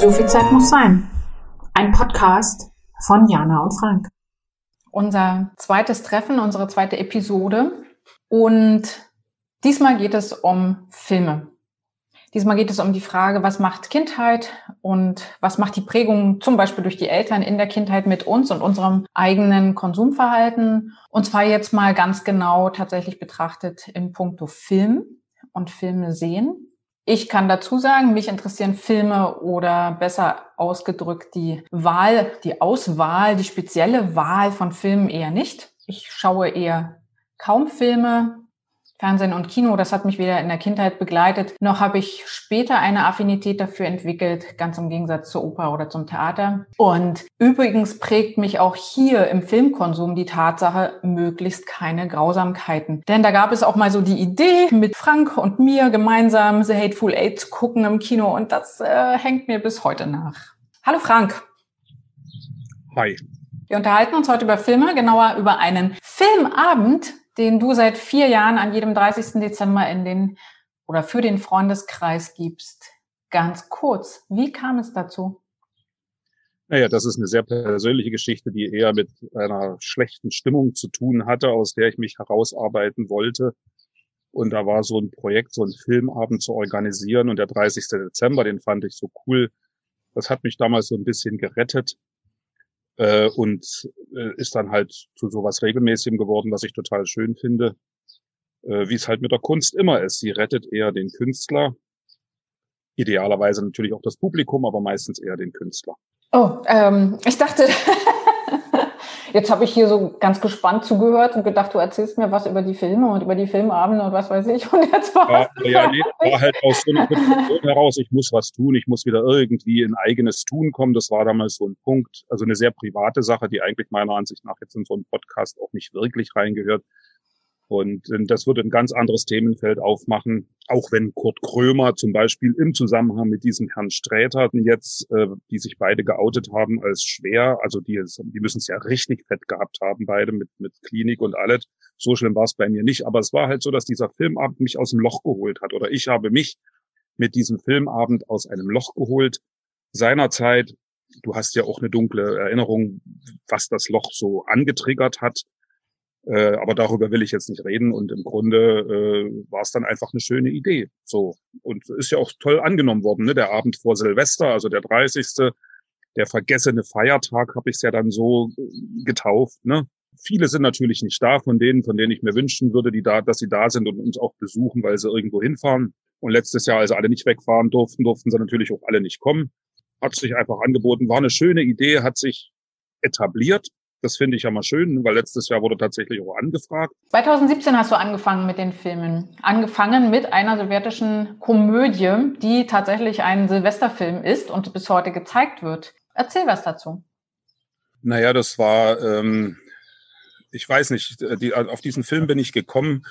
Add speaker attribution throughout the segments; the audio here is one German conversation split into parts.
Speaker 1: So viel Zeit muss sein. Ein Podcast von Jana und Frank.
Speaker 2: Unser zweites Treffen, unsere zweite Episode. Und diesmal geht es um Filme. Diesmal geht es um die Frage, was macht Kindheit und was macht die Prägung zum Beispiel durch die Eltern in der Kindheit mit uns und unserem eigenen Konsumverhalten. Und zwar jetzt mal ganz genau tatsächlich betrachtet im Punkto Film und Filme sehen. Ich kann dazu sagen, mich interessieren Filme oder besser ausgedrückt die Wahl, die Auswahl, die spezielle Wahl von Filmen eher nicht. Ich schaue eher kaum Filme, Fernsehen und Kino, das hat mich weder in der Kindheit begleitet, noch habe ich später eine Affinität dafür entwickelt, ganz im Gegensatz zur Oper oder zum Theater. Und übrigens prägt mich auch hier im Filmkonsum die Tatsache, möglichst keine Grausamkeiten. Denn da gab es auch mal so die Idee, mit Frank und mir gemeinsam The Hateful Eight zu gucken im Kino und das äh, hängt mir bis heute nach. Hallo Frank.
Speaker 3: Hi.
Speaker 2: Wir unterhalten uns heute über Filme, genauer über einen Filmabend, den du seit vier Jahren an jedem 30. Dezember in den oder für den Freundeskreis gibst. Ganz kurz, wie kam es dazu?
Speaker 3: Naja, das ist eine sehr persönliche Geschichte, die eher mit einer schlechten Stimmung zu tun hatte, aus der ich mich herausarbeiten wollte. Und da war so ein Projekt, so ein Filmabend zu organisieren. Und der 30. Dezember, den fand ich so cool. Das hat mich damals so ein bisschen gerettet äh, und äh, ist dann halt zu sowas Regelmäßigem geworden, was ich total schön finde. Äh, Wie es halt mit der Kunst immer ist. Sie rettet eher den Künstler, idealerweise natürlich auch das Publikum, aber meistens eher den Künstler.
Speaker 2: Oh, ähm, ich dachte, Jetzt habe ich hier so ganz gespannt zugehört und gedacht, du erzählst mir was über die Filme und über die Filmabende und was weiß ich. Und jetzt war
Speaker 3: ja, ja, nee, war halt aus so einer Situation heraus, ich muss was tun, ich muss wieder irgendwie in eigenes Tun kommen. Das war damals so ein Punkt, also eine sehr private Sache, die eigentlich meiner Ansicht nach jetzt in so einen Podcast auch nicht wirklich reingehört. Und äh, das würde ein ganz anderes Themenfeld aufmachen, auch wenn Kurt Krömer zum Beispiel im Zusammenhang mit diesem Herrn Sträter jetzt, äh, die sich beide geoutet haben als schwer, also die, die müssen es ja richtig fett gehabt haben, beide mit, mit Klinik und alles. So schlimm war es bei mir nicht. Aber es war halt so, dass dieser Filmabend mich aus dem Loch geholt hat. Oder ich habe mich mit diesem Filmabend aus einem Loch geholt. Seinerzeit, du hast ja auch eine dunkle Erinnerung, was das Loch so angetriggert hat. Äh, aber darüber will ich jetzt nicht reden. Und im Grunde äh, war es dann einfach eine schöne Idee. So. Und ist ja auch toll angenommen worden, ne? Der Abend vor Silvester, also der 30. Der vergessene Feiertag habe ich es ja dann so äh, getauft, ne? Viele sind natürlich nicht da von denen, von denen ich mir wünschen würde, die da, dass sie da sind und uns auch besuchen, weil sie irgendwo hinfahren. Und letztes Jahr, als alle nicht wegfahren durften, durften sie natürlich auch alle nicht kommen. Hat sich einfach angeboten, war eine schöne Idee, hat sich etabliert das finde ich ja mal schön, weil letztes Jahr wurde tatsächlich auch angefragt.
Speaker 2: 2017 hast du angefangen mit den Filmen. Angefangen mit einer sowjetischen Komödie, die tatsächlich ein Silvesterfilm ist und bis heute gezeigt wird. Erzähl was dazu.
Speaker 3: Naja, das war, ähm, ich weiß nicht, die, auf diesen Film bin ich gekommen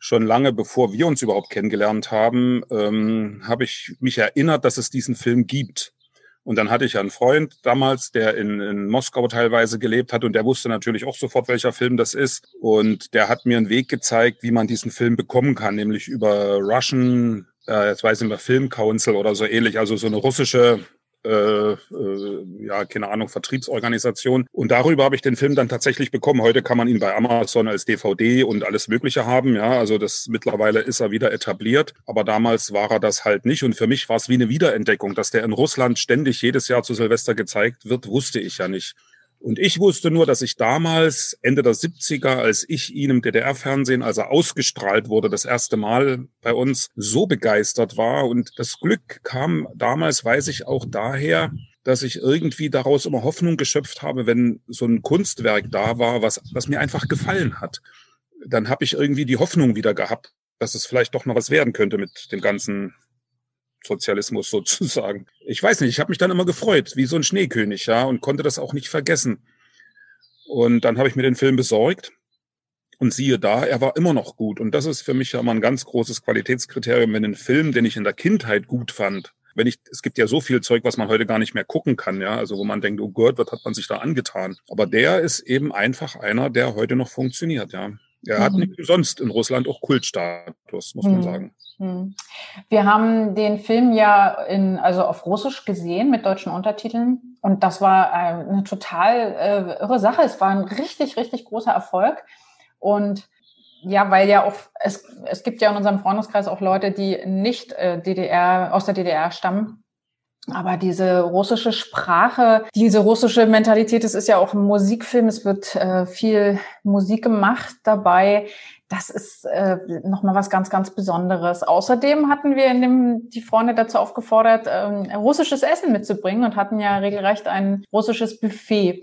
Speaker 3: schon lange bevor wir uns überhaupt kennengelernt haben, ähm, habe ich mich erinnert, dass es diesen Film gibt. Und dann hatte ich einen Freund damals, der in, in Moskau teilweise gelebt hat und der wusste natürlich auch sofort, welcher Film das ist. Und der hat mir einen Weg gezeigt, wie man diesen Film bekommen kann, nämlich über Russian, äh, jetzt weiß ich nicht mehr, Film Council oder so ähnlich, also so eine russische äh, äh, ja, keine Ahnung, Vertriebsorganisation. Und darüber habe ich den Film dann tatsächlich bekommen. Heute kann man ihn bei Amazon als DVD und alles Mögliche haben. Ja, also das mittlerweile ist er wieder etabliert. Aber damals war er das halt nicht. Und für mich war es wie eine Wiederentdeckung, dass der in Russland ständig jedes Jahr zu Silvester gezeigt wird, wusste ich ja nicht. Und ich wusste nur, dass ich damals, Ende der 70er, als ich ihn im DDR-Fernsehen, als er ausgestrahlt wurde, das erste Mal bei uns, so begeistert war. Und das Glück kam damals, weiß ich, auch daher, dass ich irgendwie daraus immer Hoffnung geschöpft habe, wenn so ein Kunstwerk da war, was, was mir einfach gefallen hat. Dann habe ich irgendwie die Hoffnung wieder gehabt, dass es vielleicht doch noch was werden könnte mit dem ganzen Sozialismus sozusagen. Ich weiß nicht, ich habe mich dann immer gefreut, wie so ein Schneekönig, ja, und konnte das auch nicht vergessen. Und dann habe ich mir den Film besorgt und siehe da, er war immer noch gut. Und das ist für mich ja immer ein ganz großes Qualitätskriterium, wenn ein Film, den ich in der Kindheit gut fand, wenn ich, es gibt ja so viel Zeug, was man heute gar nicht mehr gucken kann, ja, also wo man denkt, oh Gott, was hat man sich da angetan? Aber der ist eben einfach einer, der heute noch funktioniert, ja. Er hat nicht umsonst in Russland auch Kultstatus, muss man sagen.
Speaker 2: Wir haben den Film ja in, also auf Russisch gesehen mit deutschen Untertiteln. Und das war äh, eine total äh, irre Sache. Es war ein richtig, richtig großer Erfolg. Und ja, weil ja auch, es, es gibt ja in unserem Freundeskreis auch Leute, die nicht äh, DDR, aus der DDR stammen. Aber diese russische Sprache, diese russische Mentalität, es ist ja auch ein Musikfilm, es wird äh, viel Musik gemacht dabei. Das ist äh, nochmal was ganz, ganz Besonderes. Außerdem hatten wir in dem, die Freunde dazu aufgefordert, ähm, russisches Essen mitzubringen und hatten ja regelrecht ein russisches Buffet.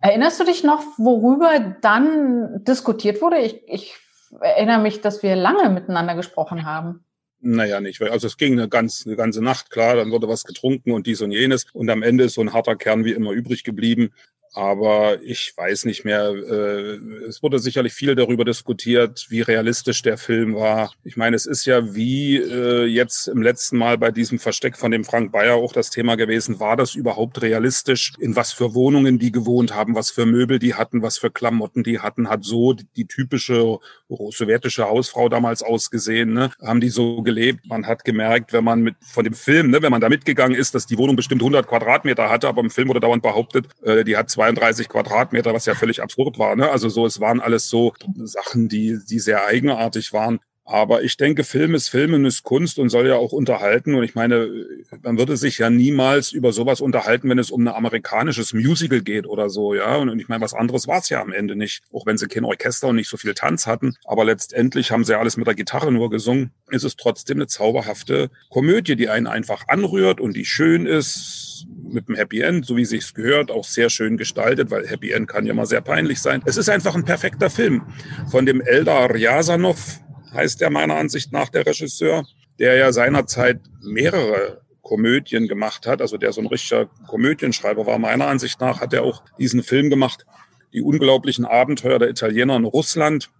Speaker 2: Erinnerst du dich noch, worüber dann diskutiert wurde? Ich, ich erinnere mich, dass wir lange miteinander gesprochen haben.
Speaker 3: Naja, nicht. Also es ging eine, ganz, eine ganze Nacht, klar, dann wurde was getrunken und dies und jenes. Und am Ende ist so ein harter Kern wie immer übrig geblieben. Aber ich weiß nicht mehr. Äh, es wurde sicherlich viel darüber diskutiert, wie realistisch der Film war. Ich meine, es ist ja wie äh, jetzt im letzten Mal bei diesem Versteck von dem Frank Bayer auch das Thema gewesen. War das überhaupt realistisch? In was für Wohnungen die gewohnt haben, was für Möbel die hatten, was für Klamotten die hatten? Hat so die, typische sowjetische Hausfrau damals ausgesehen? Ne? Haben die so gelebt? Man hat gemerkt, wenn man mit von dem Film, ne, wenn man da mitgegangen ist, dass die Wohnung bestimmt 100 Quadratmeter hatte, aber im Film wurde dauernd behauptet, äh, die hat 32 Quadratmeter, was ja völlig absurd war. Ne? Also so, es waren alles so Sachen, die, die sehr eigenartig waren. Aber ich denke, Film ist Film und ist Kunst und soll ja auch unterhalten. Und ich meine, man würde sich ja niemals über sowas unterhalten, wenn es um ein amerikanisches Musical geht oder so, ja. Und ich meine, was anderes war es ja am Ende nicht. Auch wenn sie kein Orchester und nicht so viel Tanz hatten. Aber letztendlich haben sie ja alles mit der Gitarre nur gesungen. Ist es trotzdem eine zauberhafte Komödie, die einen einfach anrührt und die schön ist, mit dem Happy End, so wie sich's gehört, auch sehr schön gestaltet, weil Happy End kann ja mal sehr peinlich sein. Es ist einfach ein perfekter Film von dem Eldar Ryasanov, heißt er meiner Ansicht nach, der Regisseur, der ja seinerzeit mehrere Komödien gemacht hat, also der so ein richtiger Komödienschreiber war. Meiner Ansicht nach hat er auch diesen Film gemacht, Die unglaublichen Abenteuer der Italiener in Russland.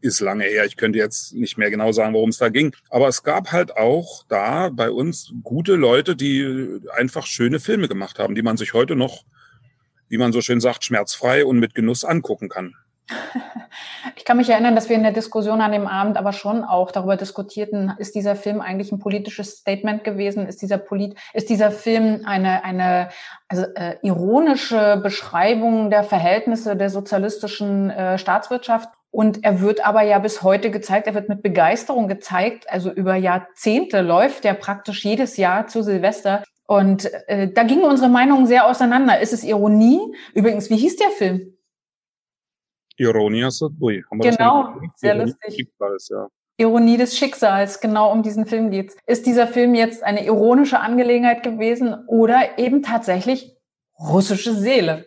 Speaker 3: Ist lange her, ich könnte jetzt nicht mehr genau sagen, worum es da ging. Aber es gab halt auch da bei uns gute Leute, die einfach schöne Filme gemacht haben, die man sich heute noch, wie man so schön sagt, schmerzfrei und mit Genuss angucken kann.
Speaker 2: Ich kann mich erinnern, dass wir in der Diskussion an dem Abend aber schon auch darüber diskutierten, ist dieser Film eigentlich ein politisches Statement gewesen? Ist dieser, Polit ist dieser Film eine, eine also, äh, ironische Beschreibung der Verhältnisse der sozialistischen äh, Staatswirtschaft? Und er wird aber ja bis heute gezeigt, er wird mit Begeisterung gezeigt. Also über Jahrzehnte läuft er praktisch jedes Jahr zu Silvester. Und äh, da gingen unsere Meinungen sehr auseinander. Ist es Ironie? Übrigens, wie hieß der Film?
Speaker 3: Ironia Ui, haben wir
Speaker 2: genau, sehr Ironie lustig. Des ja. Ironie des Schicksals, genau um diesen Film geht's. Ist dieser Film jetzt eine ironische Angelegenheit gewesen oder eben tatsächlich russische Seele?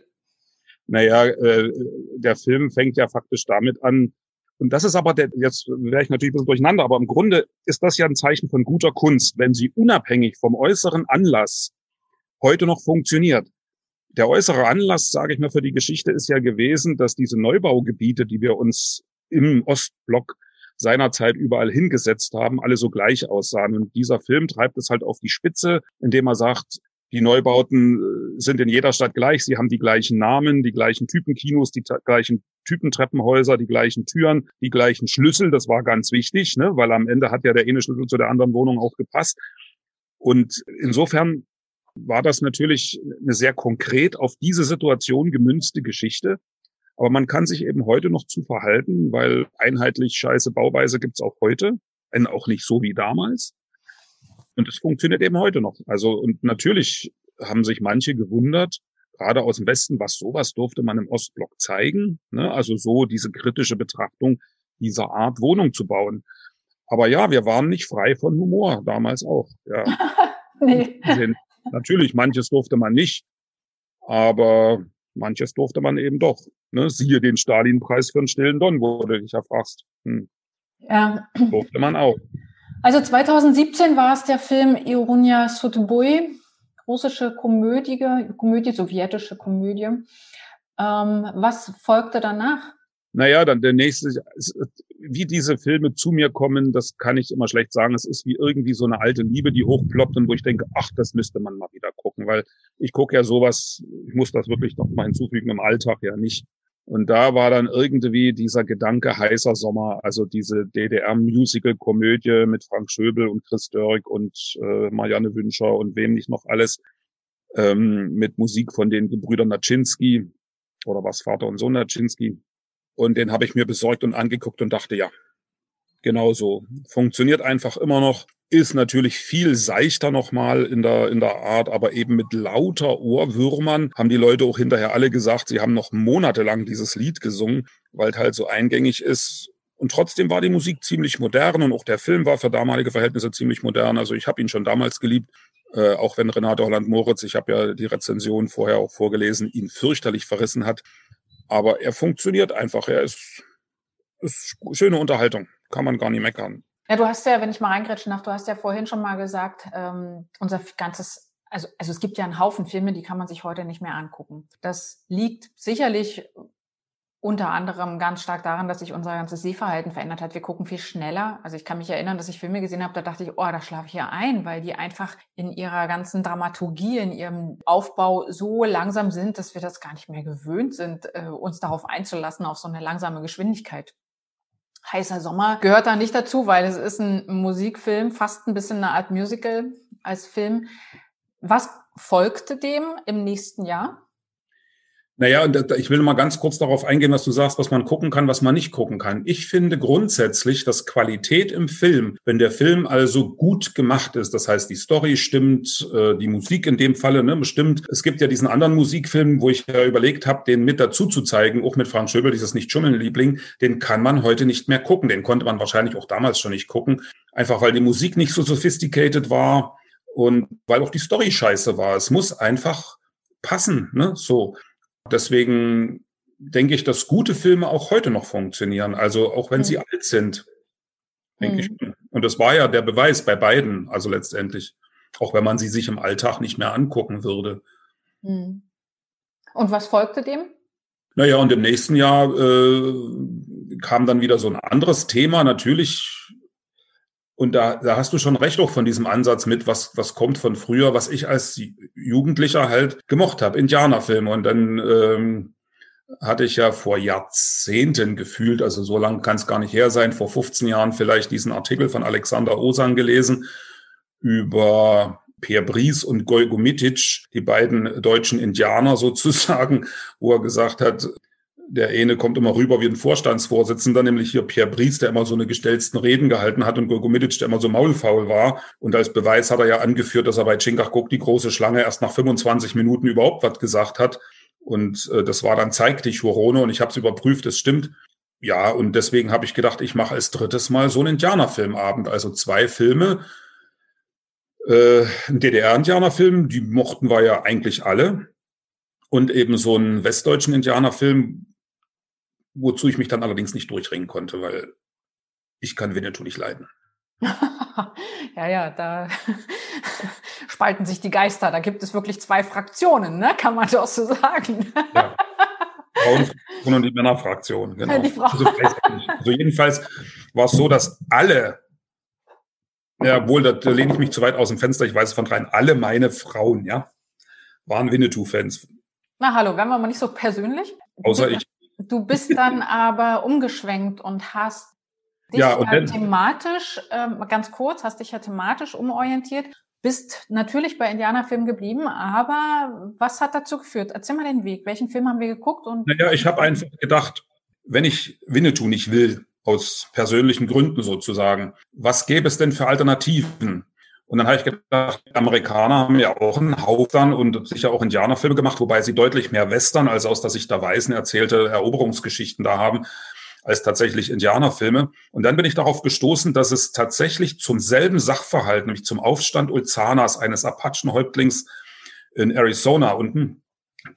Speaker 3: Naja, äh, der Film fängt ja faktisch damit an, und das ist aber, der, jetzt wäre ich natürlich ein bisschen durcheinander, aber im Grunde ist das ja ein Zeichen von guter Kunst, wenn sie unabhängig vom äußeren Anlass heute noch funktioniert der äußere Anlass, sage ich mal, für die Geschichte ist ja gewesen, dass diese Neubaugebiete, die wir uns im Ostblock seinerzeit überall hingesetzt haben, alle so gleich aussahen. Und dieser Film treibt es halt auf die Spitze, indem er sagt, die Neubauten äh, sind in jeder Stadt gleich. Sie haben die gleichen Namen, die gleichen Typenkinos, die gleichen Typentreppenhäuser, die gleichen Türen, die gleichen Schlüssel. Das war ganz wichtig, ne? weil am Ende hat ja der eine Schlüssel zu der anderen Wohnung auch gepasst. Und insofern war das natürlich eine sehr konkret auf diese Situation gemünzte Geschichte. Aber man kann sich eben heute noch zu verhalten, weil einheitlich scheiße Bauweise gibt's auch heute, wenn auch nicht so wie damals. Und es funktioniert eben heute noch. Also, und natürlich haben sich manche gewundert, gerade aus dem Westen, was sowas durfte man im Ostblock zeigen. Ne? Also so diese kritische Betrachtung dieser Art Wohnung zu bauen. Aber ja, wir waren nicht frei von Humor, damals auch. Ja. nee. Natürlich, manches durfte man nicht, aber manches durfte man eben doch. Ne? Siehe den Stalin-Preis für den stillen Don, wo du dich ja fragst. Hm. Ja. Durfte man auch.
Speaker 2: Also 2017 war es der Film Ironia Sudbui, russische Komödie, Komödie, sowjetische Komödie. Ähm, was folgte danach?
Speaker 3: Naja, dann der nächste, wie diese Filme zu mir kommen, das kann ich immer schlecht sagen. Es ist wie irgendwie so eine alte Liebe, die hochploppt und wo ich denke, ach, das müsste man mal wieder gucken, weil ich gucke ja sowas, ich muss das wirklich noch mal hinzufügen, im Alltag ja nicht. Und da war dann irgendwie dieser Gedanke heißer Sommer, also diese DDR-Musical-Komödie mit Frank Schöbel und Chris Dörk und äh, Marianne Wünscher und wem nicht noch alles, ähm, mit Musik von den Gebrüdern Naczynski oder was Vater und Sohn Naczynski. Und den habe ich mir besorgt und angeguckt und dachte, ja, genau so. Funktioniert einfach immer noch ist natürlich viel seichter nochmal in der, in der Art, aber eben mit lauter Ohrwürmern haben die Leute auch hinterher alle gesagt, sie haben noch monatelang dieses Lied gesungen, weil es halt so eingängig ist. Und trotzdem war die Musik ziemlich modern und auch der Film war für damalige Verhältnisse ziemlich modern. Also ich habe ihn schon damals geliebt, äh, auch wenn Renate Holland-Moritz, ich habe ja die Rezension vorher auch vorgelesen, ihn fürchterlich verrissen hat. Aber er funktioniert einfach. Er ist, ist schöne Unterhaltung. Kann man gar nicht meckern.
Speaker 2: Ja, du hast ja, wenn ich mal reingrätschen darf, du hast ja vorhin schon mal gesagt, ähm, unser ganzes, also, also es gibt ja einen Haufen Filme, die kann man sich heute nicht mehr angucken. Das liegt sicherlich unter anderem ganz stark daran, dass sich unser ganzes Sehverhalten verändert hat. Wir gucken viel schneller. Also ich kann mich erinnern, dass ich Filme gesehen habe, da dachte ich, oh, da schlafe ich ja ein, weil die einfach in ihrer ganzen Dramaturgie, in ihrem Aufbau so langsam sind, dass wir das gar nicht mehr gewöhnt sind, äh, uns darauf einzulassen, auf so eine langsame Geschwindigkeit heißer Sommer gehört da nicht dazu, weil es ist ein Musikfilm, fast ein bisschen eine Art Musical als Film. Was folgte dem im nächsten Jahr?
Speaker 3: Naja, und ich will mal ganz kurz darauf eingehen, was du sagst, was man gucken kann, was man nicht gucken kann. Ich finde grundsätzlich, dass Qualität im Film, wenn der Film also gut gemacht ist, das heißt, die Story stimmt, äh, die Musik in dem Falle ne, bestimmt. Es gibt ja diesen anderen Musikfilm, wo ich ja überlegt habe, den mit dazu zu zeigen, auch mit Frank Schöbel, dieses Nicht-Schummeln-Liebling, den kann man heute nicht mehr gucken. Den konnte man wahrscheinlich auch damals schon nicht gucken, einfach weil die Musik nicht so sophisticated war und weil auch die Story scheiße war. Es muss einfach passen, ne, so. Deswegen denke ich, dass gute Filme auch heute noch funktionieren. Also auch wenn mhm. sie alt sind, denke mhm. ich. Und das war ja der Beweis bei beiden, also letztendlich. Auch wenn man sie sich im Alltag nicht mehr angucken würde.
Speaker 2: Mhm. Und was folgte dem?
Speaker 3: Naja, und im nächsten Jahr äh, kam dann wieder so ein anderes Thema. Natürlich und da, da hast du schon recht auch von diesem Ansatz mit, was, was kommt von früher, was ich als Jugendlicher halt gemocht habe, Indianerfilme. Und dann ähm, hatte ich ja vor Jahrzehnten gefühlt, also so lange kann es gar nicht her sein, vor 15 Jahren vielleicht diesen Artikel von Alexander Osan gelesen über Per Bries und Golgo Mitic, die beiden deutschen Indianer sozusagen, wo er gesagt hat, der eine kommt immer rüber wie ein Vorstandsvorsitzender, nämlich hier Pierre Bries, der immer so eine gestellten Reden gehalten hat und Gogomitic, der immer so maulfaul war. Und als Beweis hat er ja angeführt, dass er bei Chingachgook die große Schlange erst nach 25 Minuten überhaupt was gesagt hat. Und äh, das war dann Zeig dich, Hurone, und ich habe es überprüft, es stimmt. Ja, und deswegen habe ich gedacht, ich mache als drittes Mal so einen Indianerfilmabend. Also zwei Filme. Äh, ein DDR-Indianerfilm, die mochten wir ja eigentlich alle. Und eben so einen westdeutschen Indianerfilm, wozu ich mich dann allerdings nicht durchringen konnte, weil ich kann Winnetou nicht leiden.
Speaker 2: ja, ja, da spalten sich die Geister. Da gibt es wirklich zwei Fraktionen, ne? kann man doch so sagen. ja.
Speaker 3: Frauenfraktion und die Männerfraktion, genau. Also, also, jedenfalls war es so, dass alle, ja, wohl, da, lehne ich mich zu weit aus dem Fenster, ich weiß es von dreien, alle meine Frauen, ja, waren Winnetou-Fans.
Speaker 2: Na hallo, werden wir mal nicht so persönlich?
Speaker 3: Außer ich.
Speaker 2: Du bist dann aber umgeschwenkt und hast dich
Speaker 3: ja,
Speaker 2: ja thematisch, ähm, ganz kurz, hast dich ja thematisch umorientiert, bist natürlich bei Indianerfilmen geblieben, aber was hat dazu geführt? Erzähl mal den Weg. Welchen Film haben wir geguckt? Und
Speaker 3: naja, ich habe einfach gedacht, wenn ich Winnetou nicht will, aus persönlichen Gründen sozusagen, was gäbe es denn für Alternativen? Und dann habe ich gedacht, Amerikaner haben ja auch einen Haufen und sicher auch Indianerfilme gemacht, wobei sie deutlich mehr Western als aus der Sicht der Weißen erzählte Eroberungsgeschichten da haben als tatsächlich Indianerfilme. Und dann bin ich darauf gestoßen, dass es tatsächlich zum selben Sachverhalt, nämlich zum Aufstand Ulzanas, eines Apachenhäuptlings in Arizona unten,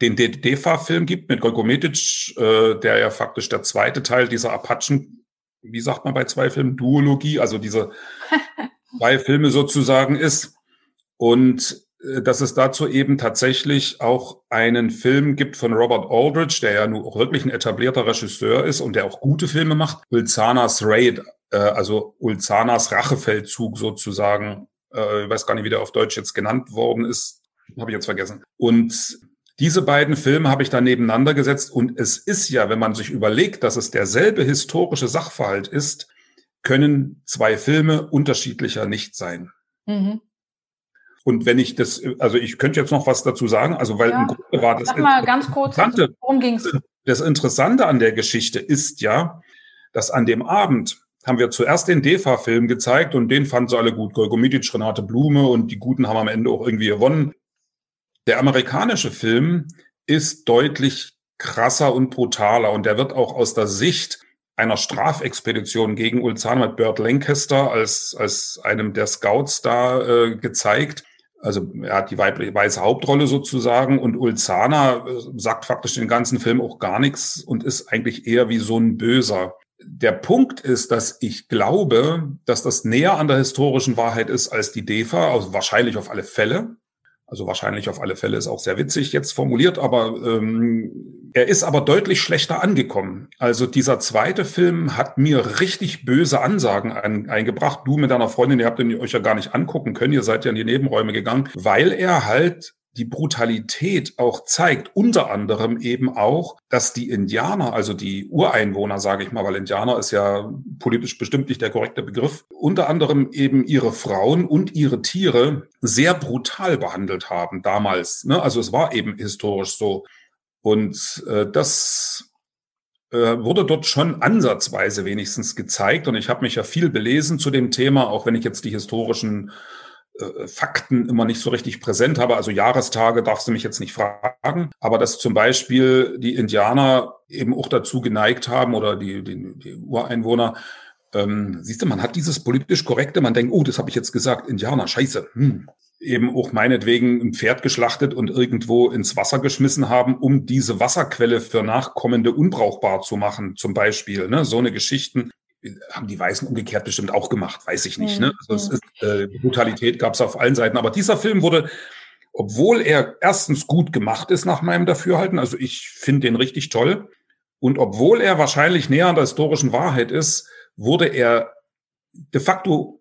Speaker 3: den DEFA-Film gibt mit Golgometic, äh, der ja faktisch der zweite Teil dieser Apachen, wie sagt man bei zwei Filmen, Duologie, also diese zwei Filme sozusagen ist. Und äh, dass es dazu eben tatsächlich auch einen Film gibt von Robert Aldrich, der ja nun auch wirklich ein etablierter Regisseur ist und der auch gute Filme macht. Ulzanas Raid, äh, also Ulzanas Rachefeldzug sozusagen. Äh, ich weiß gar nicht, wie der auf Deutsch jetzt genannt worden ist. Habe ich jetzt vergessen. Und Diese beiden Filme habe ich dann nebeneinander gesetzt und es ist ja, wenn man sich überlegt, dass es derselbe historische Sachverhalt ist, können zwei Filme unterschiedlicher nicht sein. Mhm. Und wenn ich das, also ich könnte jetzt noch was dazu sagen, also weil ja. im Grunde war das.
Speaker 2: Sag mal ganz kurz,
Speaker 3: worum ging's? Das Interessante an der Geschichte ist ja, dass an dem Abend haben wir zuerst den DEFA-Film gezeigt und den fanden sie alle gut. Golgomitic, Renate Blume und die Guten haben am Ende auch irgendwie gewonnen. Der amerikanische Film ist deutlich krasser und brutaler und der wird auch aus der Sicht einer Strafexpedition gegen Ulzana mit Burt Lancaster als, als einem der Scouts da äh, gezeigt. Also er hat die weiße Hauptrolle sozusagen und Ulzana äh, sagt faktisch den ganzen Film auch gar nichts und ist eigentlich eher wie so ein Böser. Der Punkt ist, dass ich glaube, dass das näher an der historischen Wahrheit ist als die DEFA, also wahrscheinlich auf alle Fälle. Also wahrscheinlich auf alle Fälle ist auch sehr witzig jetzt formuliert, aber ähm, er ist aber deutlich schlechter angekommen. Also dieser zweite Film hat mir richtig böse Ansagen ein, eingebracht. Du mit deiner Freundin, ihr habt ihn euch ja gar nicht angucken können, ihr seid ja in die Nebenräume gegangen, weil er halt die Brutalität auch zeigt, unter anderem eben auch, dass die Indianer, also die Ureinwohner, sage ich mal, weil Indianer ist ja politisch bestimmt nicht der korrekte Begriff, unter anderem eben ihre Frauen und ihre Tiere sehr brutal behandelt haben damals. Ne? Also es war eben historisch so. Und äh, das äh, wurde dort schon ansatzweise wenigstens gezeigt. Und ich habe mich ja viel belesen zu dem Thema, auch wenn ich jetzt die historischen äh, Fakten immer nicht so richtig präsent habe. Also Jahrestage darfst du mich jetzt nicht fragen. Aber dass zum Beispiel die Indianer eben auch dazu geneigt haben oder die, die, die Ureinwohner, ähm, siehst du, man hat dieses politisch korrekte, man denkt, oh, das habe ich jetzt gesagt, Indianer, scheiße. Hm. Eben auch meinetwegen ein Pferd geschlachtet und irgendwo ins Wasser geschmissen haben, um diese Wasserquelle für Nachkommende unbrauchbar zu machen, zum Beispiel. Ne? So eine Geschichten haben die Weißen umgekehrt bestimmt auch gemacht, weiß ich nicht. Ne? Also es ist, äh, Brutalität gab es auf allen Seiten. Aber dieser Film wurde, obwohl er erstens gut gemacht ist nach meinem Dafürhalten, also ich finde den richtig toll, und obwohl er wahrscheinlich näher an der historischen Wahrheit ist, wurde er de facto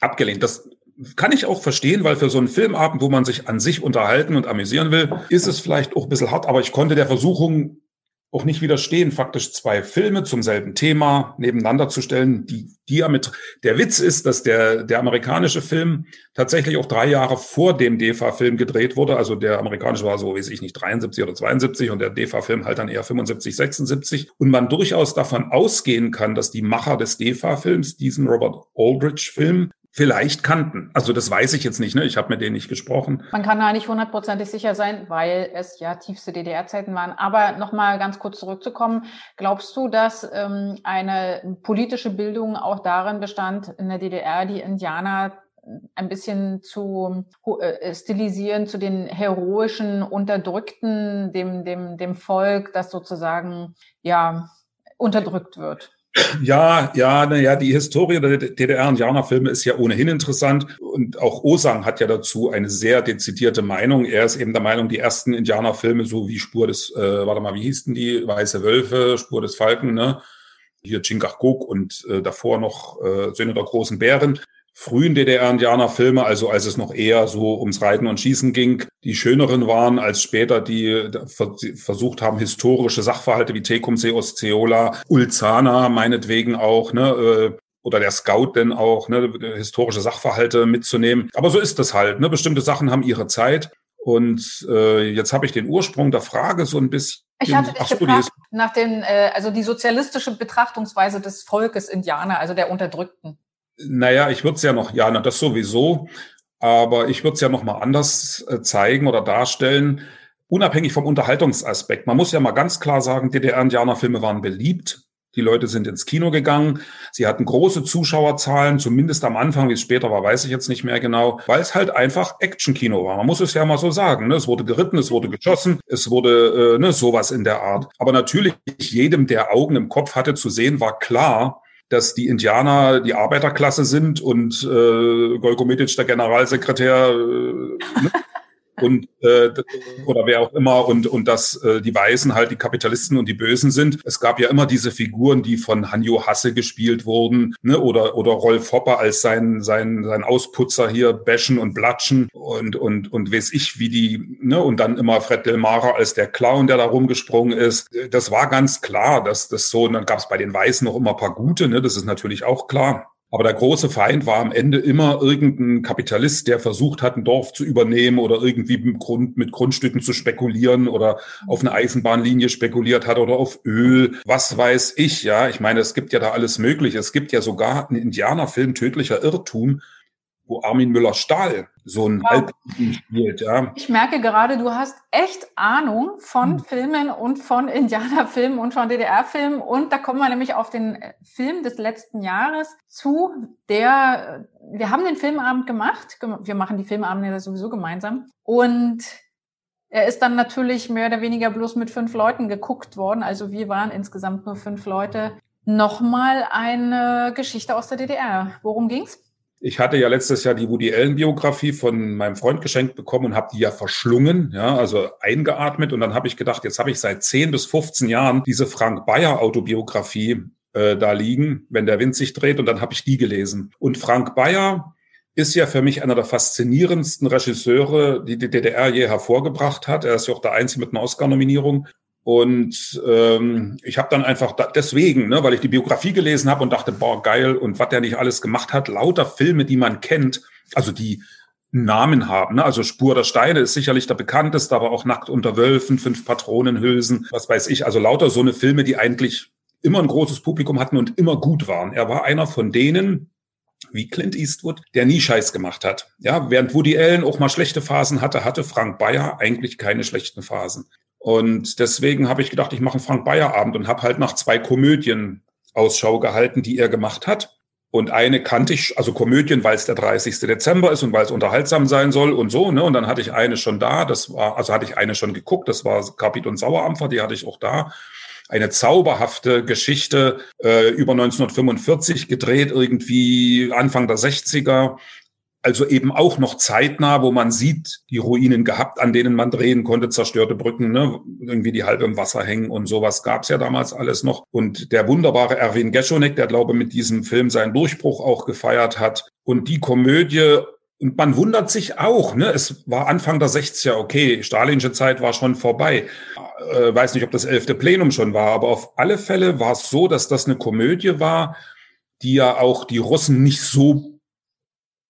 Speaker 3: abgelehnt. Das kann ich auch verstehen, weil für so einen Filmabend, wo man sich an sich unterhalten und amüsieren will, ist es vielleicht auch ein bisschen hart, aber ich konnte der Versuchung auch nicht widerstehen, faktisch zwei Filme zum selben Thema nebeneinander zu stellen, die diametr. Der Witz ist, dass der, der amerikanische Film tatsächlich auch drei Jahre vor dem DEFA-Film gedreht wurde. Also der amerikanische war so, weiß ich nicht, 73 oder 72 und der DEFA-Film halt dann eher 75, 76. Und man durchaus davon ausgehen kann, dass die Macher des DEFA-Films diesen Robert Aldrich-Film vielleicht kannten. Also das weiß ich jetzt nicht, ne? Ich habe mit denen nicht gesprochen.
Speaker 2: Man kann da nicht hundertprozentig sicher sein, weil es ja tiefste DDR-Zeiten waren. Aber nochmal ganz kurz zurückzukommen, glaubst du, dass ähm, eine politische Bildung auch darin bestand, in der DDR die Indianer ein bisschen zu äh, stilisieren zu den heroischen Unterdrückten, dem, dem, dem Volk, das sozusagen ja unterdrückt wird?
Speaker 3: Ja, ja, naja, die Historie der DDR-Indianerfilme ist ja ohnehin interessant. Und auch Osang hat ja dazu eine sehr dezidierte Meinung. Er ist eben der Meinung, die ersten Indianerfilme, so wie Spur des, äh, warte mal, wie hießen die? Weiße Wölfe, Spur des Falken, ne? Hier Chingachgook und äh, davor noch äh, Söhne der großen Bären frühen DDR-Indianer-Filme, also als es noch eher so ums Reiten und Schießen ging, die schöneren waren, als später die versucht haben, historische Sachverhalte wie Tecumseh, Osceola, Ulzana meinetwegen auch, ne, äh, oder der Scout denn auch, ne, historische Sachverhalte mitzunehmen. Aber so ist das halt, ne, bestimmte Sachen haben ihre Zeit. Und äh, jetzt habe ich den Ursprung der Frage so ein bisschen.
Speaker 2: Ich hatte dich gefragt nach den, äh, also die sozialistische Betrachtungsweise des Volkes Indianer, also der Unterdrückten.
Speaker 3: Naja, ich würde es ja noch, ja, na, das sowieso, aber ich würde es ja noch mal anders äh, zeigen oder darstellen, unabhängig vom Unterhaltungsaspekt. Man muss ja mal ganz klar sagen, DDR-Indianerfilme waren beliebt. Die Leute sind ins Kino gegangen. Sie hatten große Zuschauerzahlen, zumindest am Anfang, wie es später war, weiß ich jetzt nicht mehr genau, weil es halt einfach Actionkino war. Man muss es ja mal so sagen. Ne? Es wurde geritten, es wurde geschossen, es wurde äh, ne, sowas in der Art. Aber natürlich jedem, der Augen im Kopf hatte zu sehen, war klar, dass die Indianer die Arbeiterklasse sind und äh, Golko der Generalsekretär. Äh, ne? und äh, oder wer auch immer und und dass äh, die Weißen halt die Kapitalisten und die Bösen sind. Es gab ja immer diese Figuren, die von Hanjo Hasse gespielt wurden, ne? oder oder Rolf Hopper als sein sein sein Ausputzer hier bashen und blatschen und und und weiß ich wie die ne und dann immer Fred Delmara als der Clown, der da rumgesprungen ist. Das war ganz klar, dass das so und dann gab es bei den Weißen noch immer paar gute, ne? Das ist natürlich auch klar. Aber der große Feind war am Ende immer irgendein Kapitalist, der versucht hat, ein Dorf zu übernehmen oder irgendwie mit, Grund, mit Grundstücken zu spekulieren oder auf eine Eisenbahnlinie spekuliert hat oder auf Öl. Was weiß ich, ja. Ich meine, es gibt ja da alles Mögliche. Es gibt ja sogar einen Indianerfilm Tödlicher Irrtum, wo Armin Müller-Stahl so ein wow. Halbling spielt. Ja.
Speaker 2: Ich merke gerade, du hast echt Ahnung von hm. Filmen und von Indianerfilmen und von DDR-Filmen. Und da kommen wir nämlich auf den äh, Film des letzten Jahres zu, der, wir haben den Filmabend gemacht. Wir machen die Filmabende ja sowieso gemeinsam. Und er ist dann natürlich mehr oder weniger bloß mit fünf Leuten geguckt worden. Also wir waren insgesamt nur fünf Leute. Nochmal eine Geschichte aus der DDR. Worum ging's?
Speaker 3: Ich hatte ja letztes Jahr die Woody Allen Biografie von meinem Freund geschenkt bekommen und habe die ja verschlungen, ja, also eingeatmet und dann habe ich gedacht, jetzt habe ich seit 10 bis 15 Jahren diese Frank Bayer Autobiografie äh, da liegen, wenn der Wind sich dreht und dann habe ich die gelesen. Und Frank Bayer ist ja für mich einer der faszinierendsten Regisseure, die die DDR je hervorgebracht hat. Er ist ja auch der Einzige mit einer Oscar-Nominierung. Und ähm, ich habe dann einfach da, deswegen, ne, weil ich die Biografie gelesen habe und dachte, boah, geil, und was der nicht alles gemacht hat, lauter Filme, die man kennt, also die Namen haben. Ne? Also Spur der Steine ist sicherlich der bekannteste, aber auch Nackt unter Wölfen, Fünf Patronenhülsen, was weiß ich. Also lauter so eine Filme, die eigentlich immer ein großes Publikum hatten und immer gut waren. Er war einer von denen, wie Clint Eastwood, der nie Scheiß gemacht hat. Ja, während Woody Allen auch mal schlechte Phasen hatte, hatte Frank Bayer eigentlich keine schlechten Phasen. Und deswegen habe ich gedacht, ich mache einen Frank Bayer Abend und habe halt nach zwei Komödien Ausschau gehalten, die er gemacht hat. Und eine kannte ich, also Komödien, weil es der 30. Dezember ist und weil es unterhaltsam sein soll und so, ne? Und dann hatte ich eine schon da, das war, also hatte ich eine schon geguckt, das war Kapit und Sauerampfer, die hatte ich auch da. Eine zauberhafte Geschichte äh, über 1945 gedreht, irgendwie Anfang der 60er also eben auch noch zeitnah, wo man sieht, die Ruinen gehabt, an denen man drehen konnte, zerstörte Brücken, ne? irgendwie die halb im Wasser hängen und sowas gab's ja damals alles noch. Und der wunderbare Erwin Geschonek, der glaube mit diesem Film seinen Durchbruch auch gefeiert hat. Und die Komödie und man wundert sich auch, ne? Es war Anfang der 60er, okay, stalinische Zeit war schon vorbei. Äh, weiß nicht, ob das elfte Plenum schon war, aber auf alle Fälle war es so, dass das eine Komödie war, die ja auch die Russen nicht so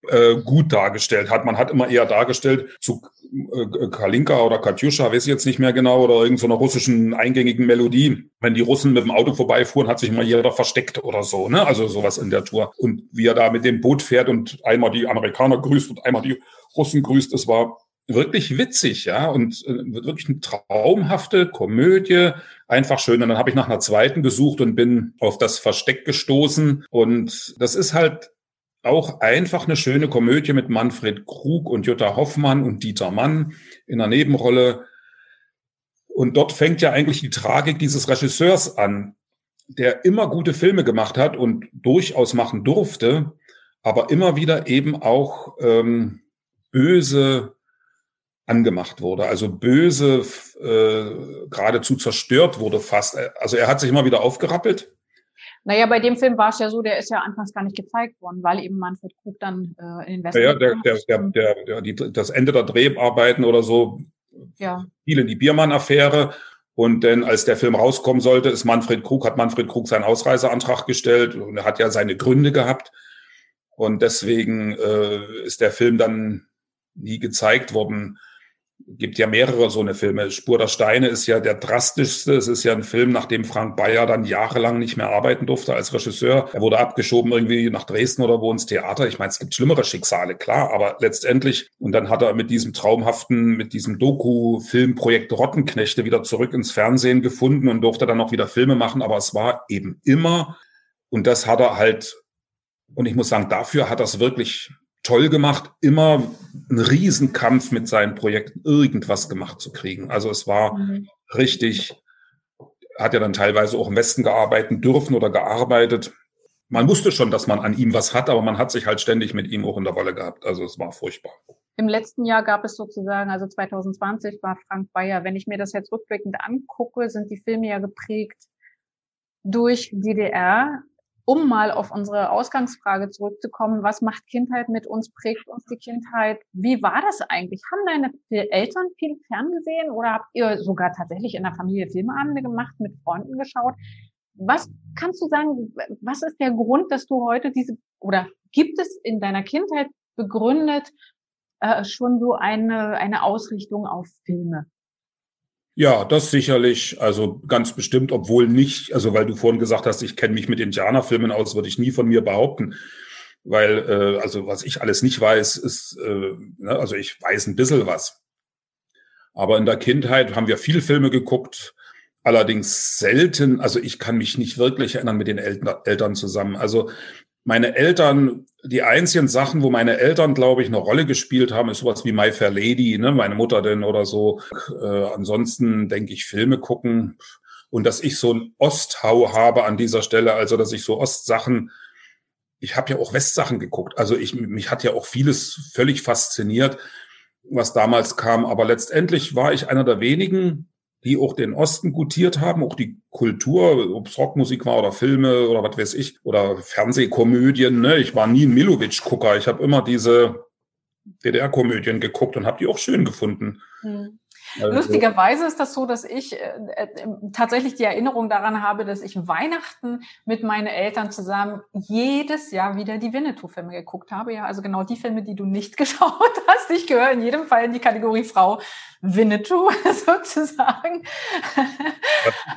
Speaker 3: äh, gut dargestellt hat. Man hat immer eher dargestellt zu äh, Kalinka oder Katjuscha, weiß ich jetzt nicht mehr genau, oder irgendeiner russischen eingängigen Melodie. Wenn die Russen mit dem Auto vorbeifuhren, hat sich immer jeder versteckt oder so, ne? Also sowas in der Tour. Und wie er da mit dem Boot fährt und einmal die Amerikaner grüßt und einmal die Russen grüßt, es war wirklich witzig, ja, und äh, wirklich eine traumhafte Komödie, einfach schön. Und dann habe ich nach einer zweiten gesucht und bin auf das Versteck gestoßen. Und das ist halt auch einfach eine schöne Komödie mit Manfred Krug und Jutta Hoffmann und Dieter Mann in der Nebenrolle. Und dort fängt ja eigentlich die Tragik dieses Regisseurs an, der immer gute Filme gemacht hat und durchaus machen durfte, aber immer wieder eben auch ähm, böse angemacht wurde, also böse äh, geradezu zerstört wurde fast. Also er hat sich immer wieder aufgerappelt
Speaker 2: naja, bei dem Film war es ja so, der ist ja anfangs gar nicht gezeigt worden, weil eben Manfred Krug dann äh, in den
Speaker 3: Westen. Ja, der, der, der, der, der, die, das Ende der Dreharbeiten oder so
Speaker 2: ja.
Speaker 3: fiel in die Biermann-Affäre. Und denn als der Film rauskommen sollte, ist Manfred Krug, hat Manfred Krug seinen Ausreiseantrag gestellt und er hat ja seine Gründe gehabt. Und deswegen äh, ist der Film dann nie gezeigt worden gibt ja mehrere so eine Filme. Spur der Steine ist ja der drastischste. Es ist ja ein Film, nachdem Frank Bayer dann jahrelang nicht mehr arbeiten durfte als Regisseur. Er wurde abgeschoben irgendwie nach Dresden oder wo ins Theater. Ich meine, es gibt schlimmere Schicksale, klar, aber letztendlich, und dann hat er mit diesem traumhaften, mit diesem Doku-Filmprojekt Rottenknechte wieder zurück ins Fernsehen gefunden und durfte dann auch wieder Filme machen. Aber es war eben immer, und das hat er halt, und ich muss sagen, dafür hat er es wirklich toll gemacht, immer einen Riesenkampf mit seinen Projekten irgendwas gemacht zu kriegen. Also es war mhm. richtig, hat ja dann teilweise auch im Westen gearbeitet dürfen oder gearbeitet. Man wusste schon, dass man an ihm was hat, aber man hat sich halt ständig mit ihm auch in der Wolle gehabt. Also es war furchtbar.
Speaker 2: Im letzten Jahr gab es sozusagen, also 2020 war Frank Bayer. Wenn ich mir das jetzt rückblickend angucke, sind die Filme ja geprägt durch DDR. Um mal auf unsere Ausgangsfrage zurückzukommen, was macht Kindheit mit uns, prägt uns die Kindheit? Wie war das eigentlich? Haben deine Eltern viel ferngesehen oder habt ihr sogar tatsächlich in der Familie Filmeabende gemacht, mit Freunden geschaut? Was kannst du sagen, was ist der Grund, dass du heute diese, oder gibt es in deiner Kindheit begründet äh, schon so eine, eine Ausrichtung auf Filme?
Speaker 3: Ja, das sicherlich, also ganz bestimmt, obwohl nicht, also weil du vorhin gesagt hast, ich kenne mich mit Indianerfilmen aus, würde ich nie von mir behaupten. Weil, äh, also was ich alles nicht weiß, ist, äh, ne, also ich weiß ein bisschen was. Aber in der Kindheit haben wir viel Filme geguckt, allerdings selten, also ich kann mich nicht wirklich erinnern mit den Eltern zusammen. Also meine Eltern, die einzigen Sachen, wo meine Eltern, glaube ich, eine Rolle gespielt haben, ist sowas wie My Fair Lady, ne, meine Mutter denn oder so. Äh, ansonsten denke ich, Filme gucken und dass ich so ein Osthau habe an dieser Stelle, also dass ich so Ostsachen, ich habe ja auch Westsachen geguckt. Also ich, mich hat ja auch vieles völlig fasziniert, was damals kam. Aber letztendlich war ich einer der wenigen, die auch den Osten gutiert haben, auch die Kultur, ob es Rockmusik war oder Filme oder was weiß ich, oder Fernsehkomödien. Ne? Ich war nie ein Milovic-Gucker. Ich habe immer diese DDR-Komödien geguckt und habe die auch schön gefunden.
Speaker 2: Hm. Also, Lustigerweise ist das so, dass ich äh, äh, tatsächlich die Erinnerung daran habe, dass ich Weihnachten mit meinen Eltern zusammen jedes Jahr wieder die Winnetou-Filme geguckt habe. Ja, also genau die Filme, die du nicht geschaut hast. Ich gehöre in jedem Fall in die Kategorie Frau Winnetou sozusagen.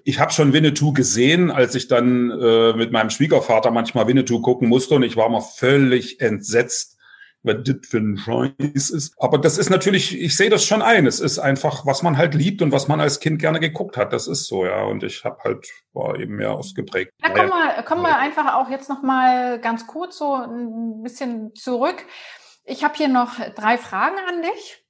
Speaker 3: Ich habe schon Winnetou gesehen, als ich dann äh, mit meinem Schwiegervater manchmal Winnetou gucken musste und ich war mal völlig entsetzt was das für ein Scheiß ist. Aber das ist natürlich, ich sehe das schon ein. Es ist einfach, was man halt liebt und was man als Kind gerne geguckt hat. Das ist so, ja. Und ich habe halt, war eben mehr ausgeprägt.
Speaker 2: Da kommen wir, kommen wir einfach auch jetzt noch mal ganz kurz so ein bisschen zurück. Ich habe hier noch drei Fragen an dich.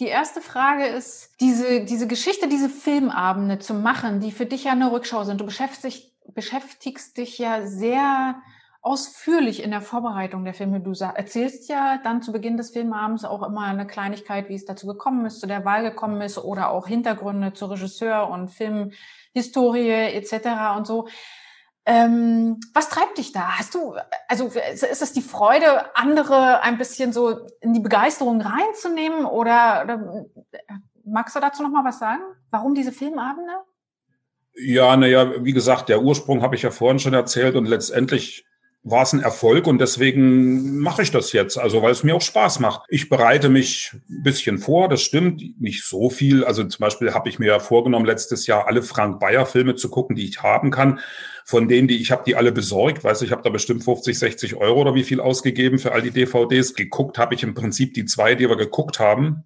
Speaker 2: Die erste Frage ist, diese, diese Geschichte, diese Filmabende zu machen, die für dich ja eine Rückschau sind. Du beschäftigst, beschäftigst dich ja sehr ausführlich in der Vorbereitung der Filme. Du erzählst ja dann zu Beginn des Filmabends auch immer eine Kleinigkeit, wie es dazu gekommen ist, zu der Wahl gekommen ist oder auch Hintergründe zu Regisseur und Filmhistorie etc. und so. Ähm, was treibt dich da? Hast du, also ist es die Freude, andere ein bisschen so in die Begeisterung reinzunehmen oder, oder magst du dazu noch mal was sagen? Warum diese Filmabende?
Speaker 3: Ja, naja, wie gesagt, der Ursprung habe ich ja vorhin schon erzählt und letztendlich war es ein Erfolg und deswegen mache ich das jetzt, also weil es mir auch Spaß macht. Ich bereite mich ein bisschen vor, das stimmt, nicht so viel. Also zum Beispiel habe ich mir ja vorgenommen, letztes Jahr alle Frank Bayer Filme zu gucken, die ich haben kann. Von denen, die ich habe, die alle besorgt. Weiß ich habe da bestimmt 50, 60 Euro oder wie viel ausgegeben für all die DVDs. Geguckt habe ich im Prinzip die zwei, die wir geguckt haben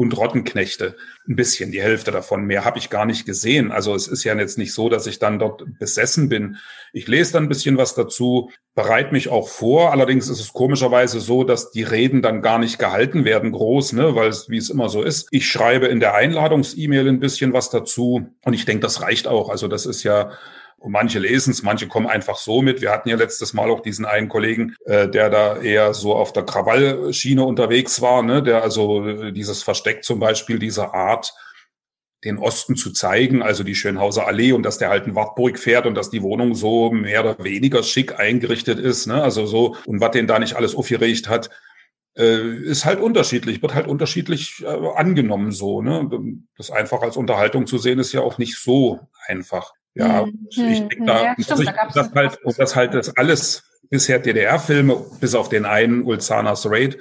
Speaker 3: und Rottenknechte. Ein bisschen, die Hälfte davon. Mehr habe ich gar nicht gesehen. Also es ist ja jetzt nicht so, dass ich dann dort besessen bin. Ich lese dann ein bisschen was dazu, bereite mich auch vor. Allerdings ist es komischerweise so, dass die Reden dann gar nicht gehalten werden groß, ne, weil es, wie es immer so ist. Ich schreibe in der Einladungs-E-Mail ein bisschen was dazu und ich denke, das reicht auch. Also das ist ja und manche lesen es, manche kommen einfach so mit. Wir hatten ja letztes Mal auch diesen einen Kollegen, äh, der da eher so auf der Krawallschiene unterwegs war, ne? der also äh, dieses Versteck zum Beispiel dieser Art, den Osten zu zeigen, also die Schönhauser Allee und dass der halt in Wartburg fährt und dass die Wohnung so mehr oder weniger schick eingerichtet ist, ne? also so und was den da nicht alles aufgeregt hat, äh, ist halt unterschiedlich, wird halt unterschiedlich äh, angenommen so. Ne? Das einfach als Unterhaltung zu sehen ist ja auch nicht so einfach. Ja, hm, ich hm, denke da, ja, stimmt, da das halt, das halt das alles bisher DDR-Filme, bis auf den einen Ulzanas Raid,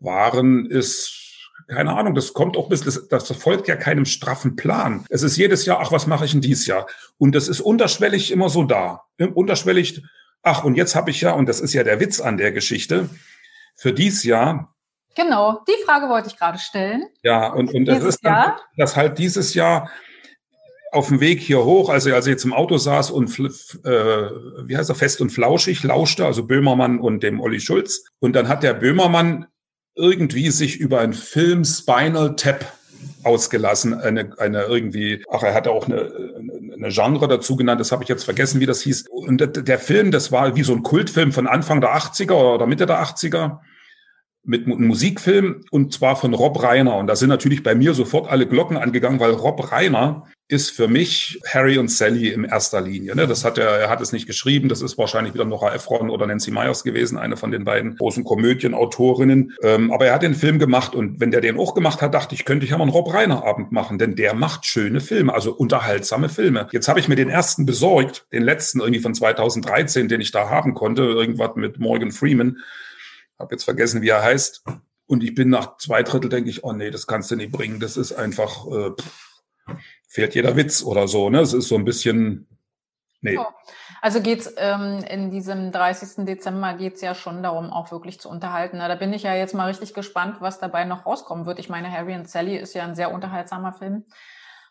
Speaker 3: waren, ist keine Ahnung, das kommt auch bisschen, das, das folgt ja keinem straffen Plan. Es ist jedes Jahr, ach, was mache ich denn dies Jahr? Und das ist unterschwellig immer so da. Unterschwellig, ach, und jetzt habe ich ja, und das ist ja der Witz an der Geschichte, für dies Jahr.
Speaker 2: Genau, die Frage wollte ich gerade stellen.
Speaker 3: Ja, und, und das ist dann, dass halt dieses Jahr auf dem Weg hier hoch, also als ich jetzt im Auto saß und äh, wie heißt er, fest und flauschig lauschte, also Böhmermann und dem Olli Schulz. Und dann hat der Böhmermann irgendwie sich über einen Film Spinal Tap ausgelassen, eine, eine irgendwie, ach, er hatte auch eine, eine Genre dazu genannt, das habe ich jetzt vergessen, wie das hieß. Und der Film, das war wie so ein Kultfilm von Anfang der 80er oder Mitte der 80er mit einem Musikfilm und zwar von Rob Reiner. Und da sind natürlich bei mir sofort alle Glocken angegangen, weil Rob Reiner ist für mich Harry und Sally in erster Linie. Ne? Das hat er, er hat es nicht geschrieben. Das ist wahrscheinlich wieder Nora Ephron oder Nancy Myers gewesen, eine von den beiden großen Komödienautorinnen. Ähm, aber er hat den Film gemacht und wenn der den auch gemacht hat, dachte ich, könnte ich ja mal einen Rob Reiner Abend machen, denn der macht schöne Filme, also unterhaltsame Filme. Jetzt habe ich mir den ersten besorgt, den letzten irgendwie von 2013, den ich da haben konnte, irgendwas mit Morgan Freeman. Hab jetzt vergessen, wie er heißt. Und ich bin nach zwei Drittel denke ich, oh nee, das kannst du nicht bringen. Das ist einfach äh, pff, fehlt jeder Witz oder so. Ne? Es ist so ein bisschen, nee.
Speaker 2: Oh. Also geht's ähm, in diesem 30. Dezember geht's ja schon darum, auch wirklich zu unterhalten. Na, da bin ich ja jetzt mal richtig gespannt, was dabei noch rauskommen wird. Ich meine, Harry und Sally ist ja ein sehr unterhaltsamer Film.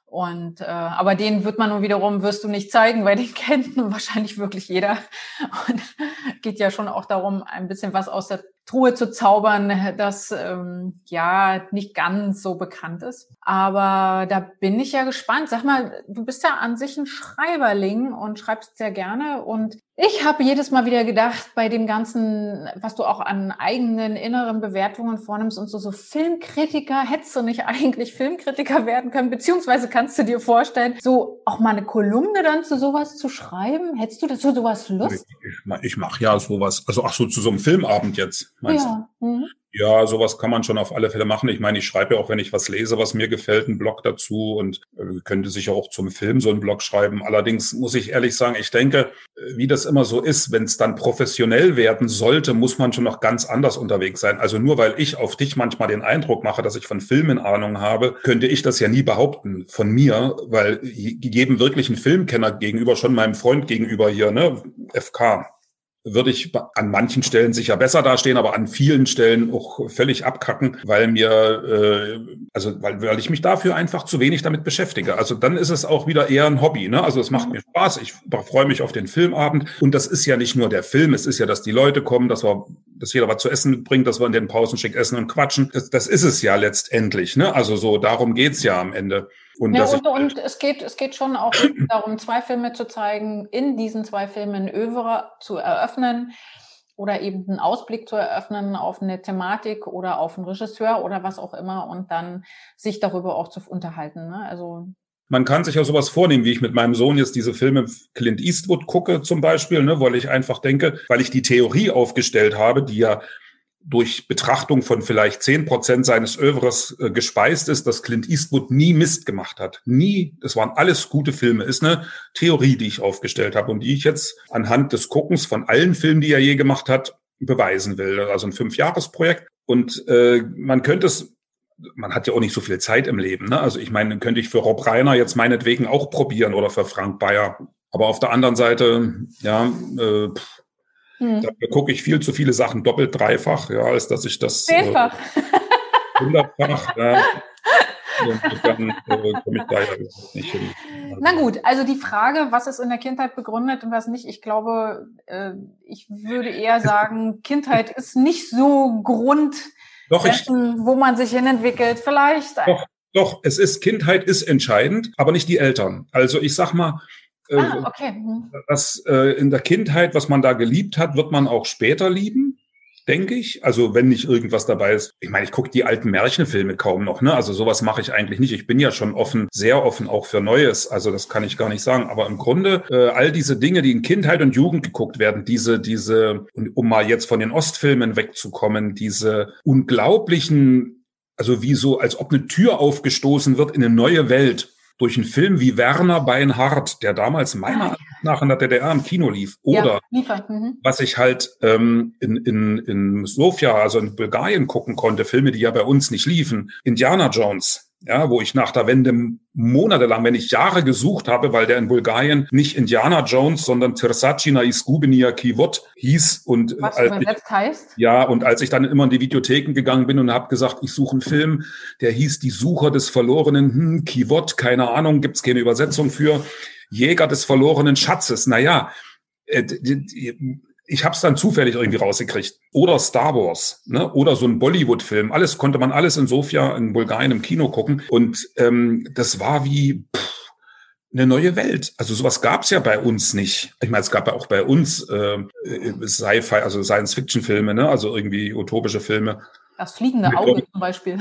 Speaker 2: Und äh, aber den wird man nun wiederum wirst du nicht zeigen, weil den kennt nun wahrscheinlich wirklich jeder. Und geht ja schon auch darum, ein bisschen was aus der Truhe zu zaubern, das ähm, ja nicht ganz so bekannt ist. Aber da bin ich ja gespannt. Sag mal, du bist ja an sich ein Schreiberling und schreibst sehr gerne. Und ich habe jedes Mal wieder gedacht, bei dem Ganzen, was du auch an eigenen inneren Bewertungen vornimmst und so, so Filmkritiker, hättest du nicht eigentlich Filmkritiker werden können? Beziehungsweise kannst du dir vorstellen, so auch mal eine Kolumne dann zu sowas zu schreiben? Hättest du dazu sowas Lust?
Speaker 3: Ich, ich mache ja sowas, also ach so, zu so einem Filmabend jetzt meinst ja. du? Mhm. Ja, sowas kann man schon auf alle Fälle machen. Ich meine, ich schreibe ja auch, wenn ich was lese, was mir gefällt, einen Blog dazu und äh, könnte sicher auch zum Film so einen Blog schreiben. Allerdings muss ich ehrlich sagen, ich denke, äh, wie das immer so ist, wenn es dann professionell werden sollte, muss man schon noch ganz anders unterwegs sein. Also nur weil ich auf dich manchmal den Eindruck mache, dass ich von Filmen Ahnung habe, könnte ich das ja nie behaupten von mir, weil jedem wirklichen Filmkenner gegenüber, schon meinem Freund gegenüber hier, ne, FK, würde ich an manchen Stellen sicher besser dastehen, aber an vielen Stellen auch völlig abkacken, weil mir, äh, also weil, weil ich mich dafür einfach zu wenig damit beschäftige. Also dann ist es auch wieder eher ein Hobby. Ne? Also es macht mir Spaß. Ich freue mich auf den Filmabend. Und das ist ja nicht nur der Film, es ist ja, dass die Leute kommen, dass wir, dass jeder was zu essen mitbringt, dass wir in den Pausen schick essen und quatschen. Das, das ist es ja letztendlich. Ne? Also so darum geht's ja am Ende.
Speaker 2: Und, ja, und, und es geht, es geht schon auch darum, zwei Filme zu zeigen, in diesen zwei Filmen Övre zu eröffnen oder eben einen Ausblick zu eröffnen auf eine Thematik oder auf einen Regisseur oder was auch immer und dann sich darüber auch zu unterhalten. Ne? Also
Speaker 3: man kann sich ja sowas vornehmen, wie ich mit meinem Sohn jetzt diese Filme Clint Eastwood gucke zum Beispiel, ne, weil ich einfach denke, weil ich die Theorie aufgestellt habe, die ja durch Betrachtung von vielleicht zehn Prozent seines Övres äh, gespeist ist, dass Clint Eastwood nie Mist gemacht hat. Nie. Das waren alles gute Filme. Ist eine Theorie, die ich aufgestellt habe und die ich jetzt anhand des Guckens von allen Filmen, die er je gemacht hat, beweisen will. Also ein Fünfjahresprojekt. Und äh, man könnte es, man hat ja auch nicht so viel Zeit im Leben. Ne? Also ich meine, könnte ich für Rob Reiner jetzt meinetwegen auch probieren oder für Frank Bayer. Aber auf der anderen Seite, ja, äh, hm. Da gucke ich viel zu viele Sachen doppelt, dreifach, ja, als dass ich das
Speaker 2: Zehnfach.
Speaker 3: Äh, hundertfach. ja. dann äh, komme ich da ja nicht hin.
Speaker 2: Na gut, also die Frage, was ist in der Kindheit begründet und was nicht, ich glaube, äh, ich würde eher sagen, Kindheit ist nicht so Grund
Speaker 3: doch, dessen,
Speaker 2: ich, wo man sich hinentwickelt. Vielleicht.
Speaker 3: Doch, doch, es ist, Kindheit ist entscheidend, aber nicht die Eltern. Also ich sag mal,
Speaker 2: äh, ah, okay. Mhm.
Speaker 3: Das äh, in der Kindheit, was man da geliebt hat, wird man auch später lieben, denke ich. Also wenn nicht irgendwas dabei ist. Ich meine, ich gucke die alten Märchenfilme kaum noch, ne? Also sowas mache ich eigentlich nicht. Ich bin ja schon offen, sehr offen auch für Neues. Also das kann ich gar nicht sagen. Aber im Grunde äh, all diese Dinge, die in Kindheit und Jugend geguckt werden, diese, diese, um mal jetzt von den Ostfilmen wegzukommen, diese unglaublichen, also wie so, als ob eine Tür aufgestoßen wird in eine neue Welt durch einen Film wie Werner Beinhardt, der damals meiner Ansicht nach in der DDR im Kino lief. Oder ja, mhm. was ich halt ähm, in, in, in Sofia, also in Bulgarien gucken konnte, Filme, die ja bei uns nicht liefen. Indiana Jones ja, wo ich nach der Wende monatelang, wenn ich Jahre gesucht habe, weil der in Bulgarien nicht Indiana Jones, sondern Tersacina Iskubenia Kivot hieß und
Speaker 2: was als übersetzt ich, heißt?
Speaker 3: Ja, und als ich dann immer in die Videotheken gegangen bin und habe gesagt, ich suche einen Film, der hieß Die Sucher des verlorenen hm, Kivot, keine Ahnung, gibt's keine Übersetzung für Jäger des verlorenen Schatzes. Naja, äh, ich habe es dann zufällig irgendwie rausgekriegt. Oder Star Wars, ne? oder so ein Bollywood-Film. Alles konnte man alles in Sofia, in Bulgarien im Kino gucken. Und ähm, das war wie pff, eine neue Welt. Also sowas gab es ja bei uns nicht. Ich meine, es gab ja auch bei uns äh, Sci-Fi, also Science-Fiction-Filme, ne? also irgendwie utopische Filme.
Speaker 2: Das fliegende Auge zum Beispiel.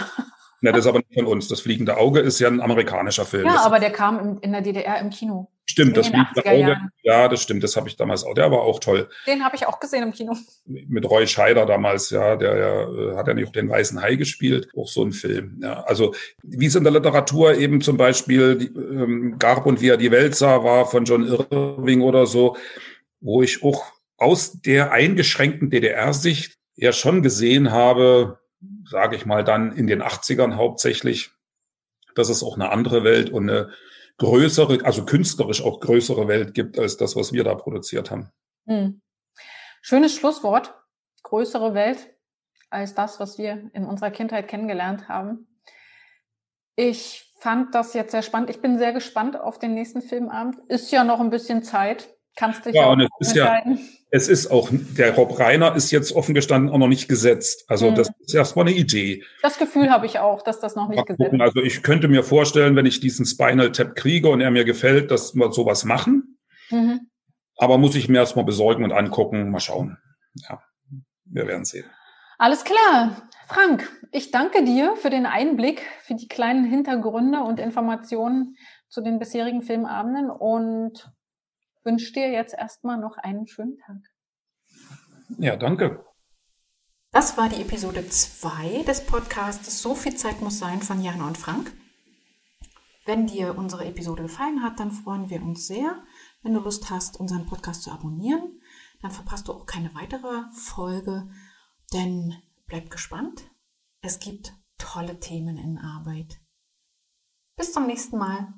Speaker 3: Ja, das ist aber nicht von uns. Das fliegende Auge ist ja ein amerikanischer Film.
Speaker 2: Ja, aber der kam in, in der DDR im Kino.
Speaker 3: Stimmt, das
Speaker 2: in den
Speaker 3: fliegende
Speaker 2: 80er
Speaker 3: Auge. Ja, das stimmt. Das habe ich damals auch. Der war auch toll.
Speaker 2: Den habe ich auch gesehen im Kino.
Speaker 3: Mit Roy Scheider damals, ja, der ja, äh, hat ja nicht auch den Weißen Hai gespielt. Auch so ein Film. Ja, also wie es in der Literatur eben zum Beispiel die, ähm, Garb und wie er die Welt sah, war von John Irving oder so, wo ich auch aus der eingeschränkten DDR-Sicht ja schon gesehen habe, sage ich mal dann in den 80ern hauptsächlich, dass es auch eine andere Welt und eine größere, also künstlerisch auch größere Welt gibt als das, was wir da produziert haben.
Speaker 2: Hm. Schönes Schlusswort. Größere Welt als das, was wir in unserer Kindheit kennengelernt haben. Ich fand das jetzt sehr spannend. Ich bin sehr gespannt auf den nächsten Filmabend. Ist ja noch ein bisschen Zeit. Kannst dich
Speaker 3: Ja, und es ist ja-. Es ist auch, der Rob Reiner ist jetzt offen gestanden auch noch nicht gesetzt. Also
Speaker 2: Mhm.
Speaker 3: das ist erstmal eine Idee.
Speaker 2: Das Gefühl habe ich auch, dass das noch nicht gesetzt ist.
Speaker 3: Also ich könnte mir vorstellen, wenn ich diesen Spinal Tap kriege und er mir gefällt, dass wir sowas machen.
Speaker 2: Mhm.
Speaker 3: Aber muss ich mir erstmal besorgen und angucken. Mal schauen. Ja, wir werden sehen.
Speaker 2: Alles klar. Frank, ich danke dir für den Einblick, für die kleinen Hintergründe und Informationen zu den bisherigen Filmabenden und wünsche dir jetzt erstmal noch einen schönen Tag.
Speaker 3: Ja, danke.
Speaker 1: Das war die Episode 2 des Podcasts So viel Zeit muss sein von Jana und Frank. Wenn dir unsere Episode gefallen hat, dann freuen wir uns sehr. Wenn du Lust hast, unseren Podcast zu abonnieren, dann verpasst du auch keine weitere Folge, denn bleib gespannt. Es gibt tolle Themen in Arbeit. Bis zum nächsten Mal.